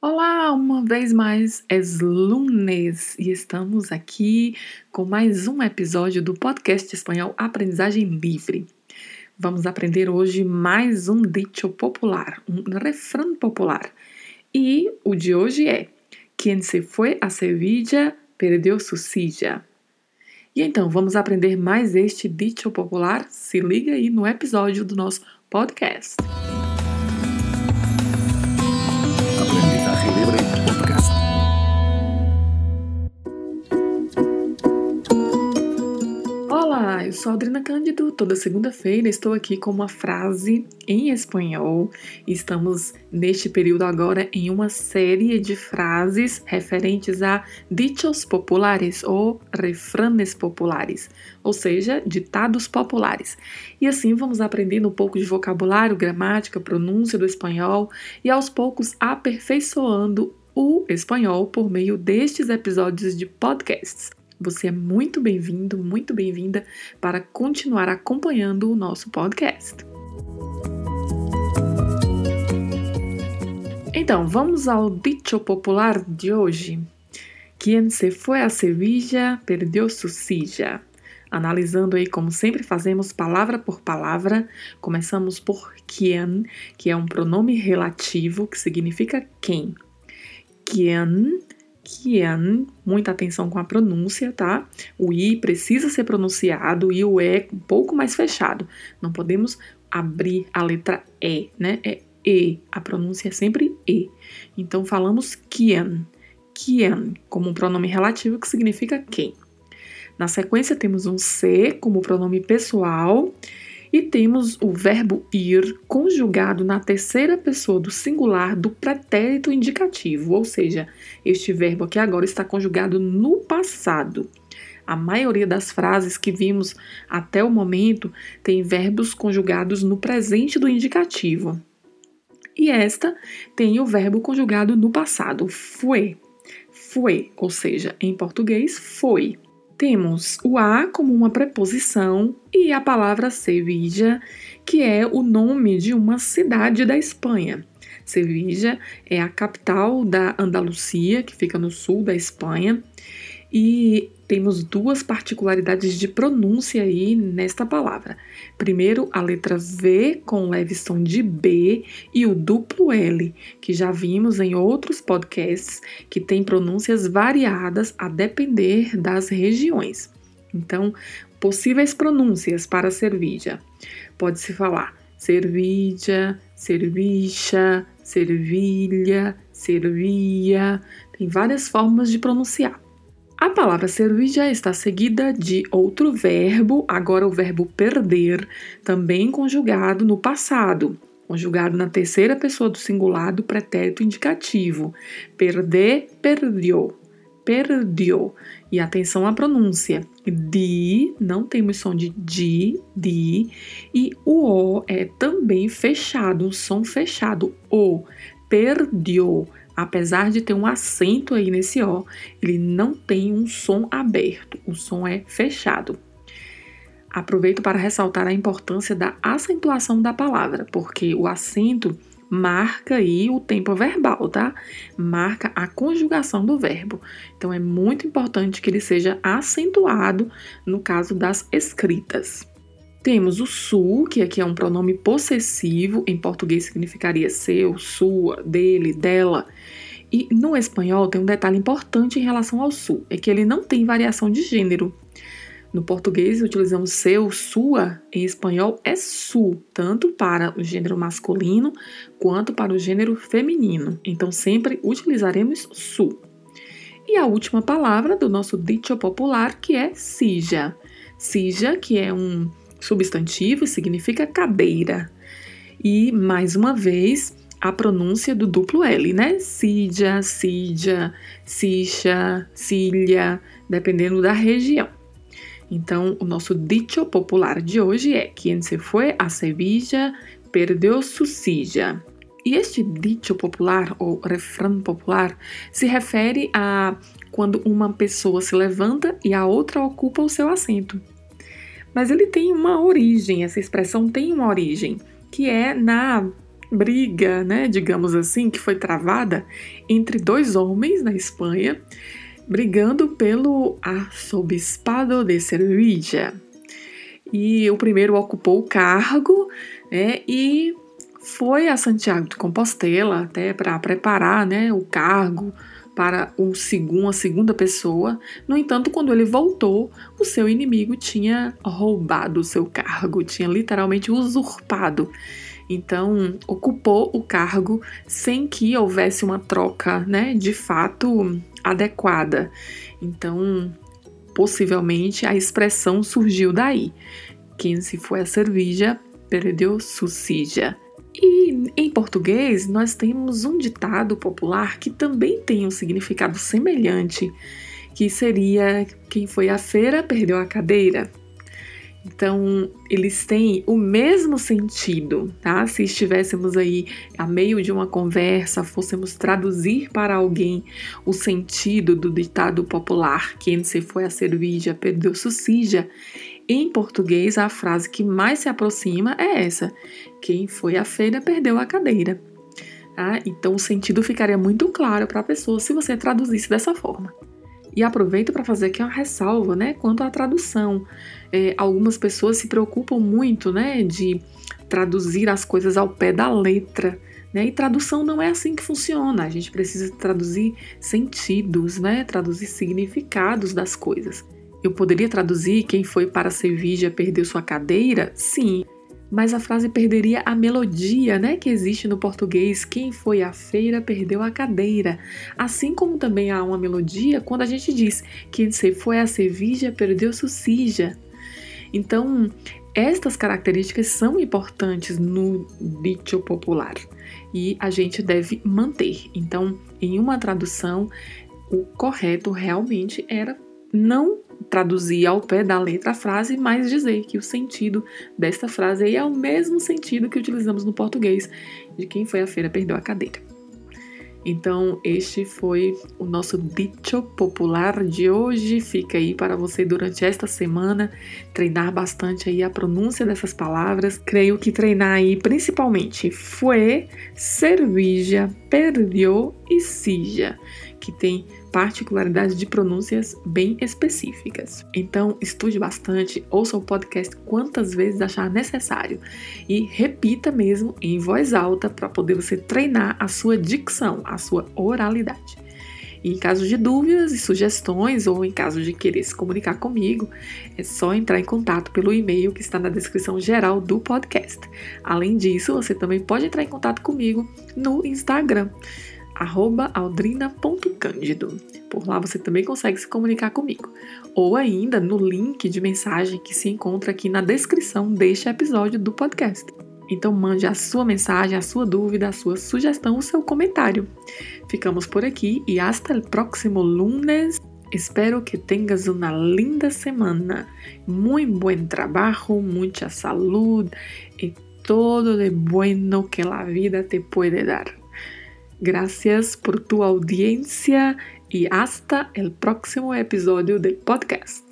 Olá, uma vez mais, é lunes e estamos aqui com mais um episódio do podcast espanhol Aprendizagem Livre. Vamos aprender hoje mais um dicho popular, um refrão popular. E o de hoje é: Quem se foi a Sevilla perdeu su silla. E então, vamos aprender mais este dicho popular? Se liga aí no episódio do nosso podcast. Eu sou a Adriana Cândido. Toda segunda-feira estou aqui com uma frase em espanhol. Estamos neste período agora em uma série de frases referentes a dichos populares ou refranes populares, ou seja, ditados populares. E assim vamos aprendendo um pouco de vocabulário, gramática, pronúncia do espanhol e aos poucos aperfeiçoando o espanhol por meio destes episódios de podcasts. Você é muito bem-vindo, muito bem-vinda para continuar acompanhando o nosso podcast. Então, vamos ao dicho popular de hoje. Quem se foi a Sevilla perdeu su silla. Analisando aí, como sempre fazemos, palavra por palavra, começamos por quien, que é um pronome relativo que significa quem. Quien Kian, muita atenção com a pronúncia, tá? O I precisa ser pronunciado e o E um pouco mais fechado. Não podemos abrir a letra E, né? É E, a pronúncia é sempre E. Então falamos Kian, Kian, como um pronome relativo que significa quem. Na sequência temos um C como pronome pessoal e temos o verbo ir conjugado na terceira pessoa do singular do pretérito indicativo, ou seja, este verbo aqui agora está conjugado no passado. A maioria das frases que vimos até o momento tem verbos conjugados no presente do indicativo. E esta tem o verbo conjugado no passado, foi. Foi, ou seja, em português, foi. Temos o a como uma preposição e a palavra Sevilla, que é o nome de uma cidade da Espanha. Sevilla é a capital da Andalucia, que fica no sul da Espanha, e temos duas particularidades de pronúncia aí nesta palavra. Primeiro, a letra V com leve som de B e o duplo L, que já vimos em outros podcasts, que tem pronúncias variadas a depender das regiões. Então, possíveis pronúncias para cerveja. Pode-se falar cerveja, cervicha, servilha, servia. Tem várias formas de pronunciar. A palavra servir já está seguida de outro verbo, agora o verbo perder, também conjugado no passado, conjugado na terceira pessoa do singular do pretérito indicativo. Perder, perdeu. Perdeu. E atenção à pronúncia. Di, não temos som de di, di. E o O é também fechado, um som fechado. O. Perdeu apesar de ter um acento aí nesse O, ele não tem um som aberto, o som é fechado. Aproveito para ressaltar a importância da acentuação da palavra, porque o acento marca aí o tempo verbal, tá? Marca a conjugação do verbo. Então é muito importante que ele seja acentuado no caso das escritas. Temos o su, que aqui é um pronome possessivo, em português significaria seu, sua, dele, dela. E no espanhol tem um detalhe importante em relação ao su, é que ele não tem variação de gênero. No português utilizamos seu, sua, em espanhol é su, tanto para o gênero masculino quanto para o gênero feminino. Então sempre utilizaremos su. E a última palavra do nosso dicho popular que é sija. Sija, que é um substantivo significa cadeira. E, mais uma vez, a pronúncia do duplo L, né? Sídia, sídia, sicha, silha, dependendo da região. Então, o nosso dicho popular de hoje é: Quem se foi a Sevilla perdeu su silla. E este dicho popular, ou refrão popular, se refere a quando uma pessoa se levanta e a outra ocupa o seu assento mas ele tem uma origem, essa expressão tem uma origem, que é na briga, né, digamos assim, que foi travada entre dois homens na Espanha, brigando pelo arzobispado de Sevilla. E o primeiro ocupou o cargo né, e foi a Santiago de Compostela até para preparar né, o cargo para um segundo, uma segunda pessoa. No entanto, quando ele voltou, o seu inimigo tinha roubado o seu cargo, tinha literalmente usurpado. Então, ocupou o cargo sem que houvesse uma troca, né, de fato adequada. Então, possivelmente a expressão surgiu daí. Quem se foi a cerveja perdeu sucija. E em português, nós temos um ditado popular que também tem um significado semelhante, que seria: quem foi à feira perdeu a cadeira. Então, eles têm o mesmo sentido, tá? Se estivéssemos aí a meio de uma conversa, fôssemos traduzir para alguém o sentido do ditado popular, quem se foi a cerveja perdeu sucija, em português a frase que mais se aproxima é essa: quem foi à feira perdeu a cadeira. Tá? Então, o sentido ficaria muito claro para a pessoa se você traduzisse dessa forma. E aproveito para fazer aqui uma ressalva, né, quanto à tradução. É, algumas pessoas se preocupam muito, né, de traduzir as coisas ao pé da letra. Né? E tradução não é assim que funciona. A gente precisa traduzir sentidos, né? Traduzir significados das coisas. Eu poderia traduzir quem foi para Sevilla perdeu sua cadeira? Sim, mas a frase perderia a melodia, né, que existe no português. Quem foi à feira perdeu a cadeira. Assim como também há uma melodia quando a gente diz quem se foi a Sevilla perdeu sucija. Então, estas características são importantes no dito popular e a gente deve manter. Então, em uma tradução, o correto realmente era não traduzir ao pé da letra a frase, mas dizer que o sentido desta frase aí é o mesmo sentido que utilizamos no português de quem foi à feira perdeu a cadeira. Então, este foi o nosso dicho popular de hoje. Fica aí para você durante esta semana treinar bastante aí a pronúncia dessas palavras. Creio que treinar aí principalmente foi, cerveja, perdeu e sija, que tem particularidades de pronúncias bem específicas. Então, estude bastante, ouça o podcast quantas vezes achar necessário e repita mesmo em voz alta para poder você treinar a sua dicção, a sua oralidade. E em caso de dúvidas e sugestões, ou em caso de querer se comunicar comigo, é só entrar em contato pelo e-mail que está na descrição geral do podcast. Além disso, você também pode entrar em contato comigo no Instagram aldrina.cândido. Por lá você também consegue se comunicar comigo. Ou ainda no link de mensagem que se encontra aqui na descrição deste episódio do podcast. Então mande a sua mensagem, a sua dúvida, a sua sugestão, o seu comentário. Ficamos por aqui e hasta el próximo lunes. Espero que tengas una linda semana, muy buen trabajo, mucha salud y todo de bueno que la vida te puede dar. Gracias por tu audiencia y hasta el próximo episodio del podcast.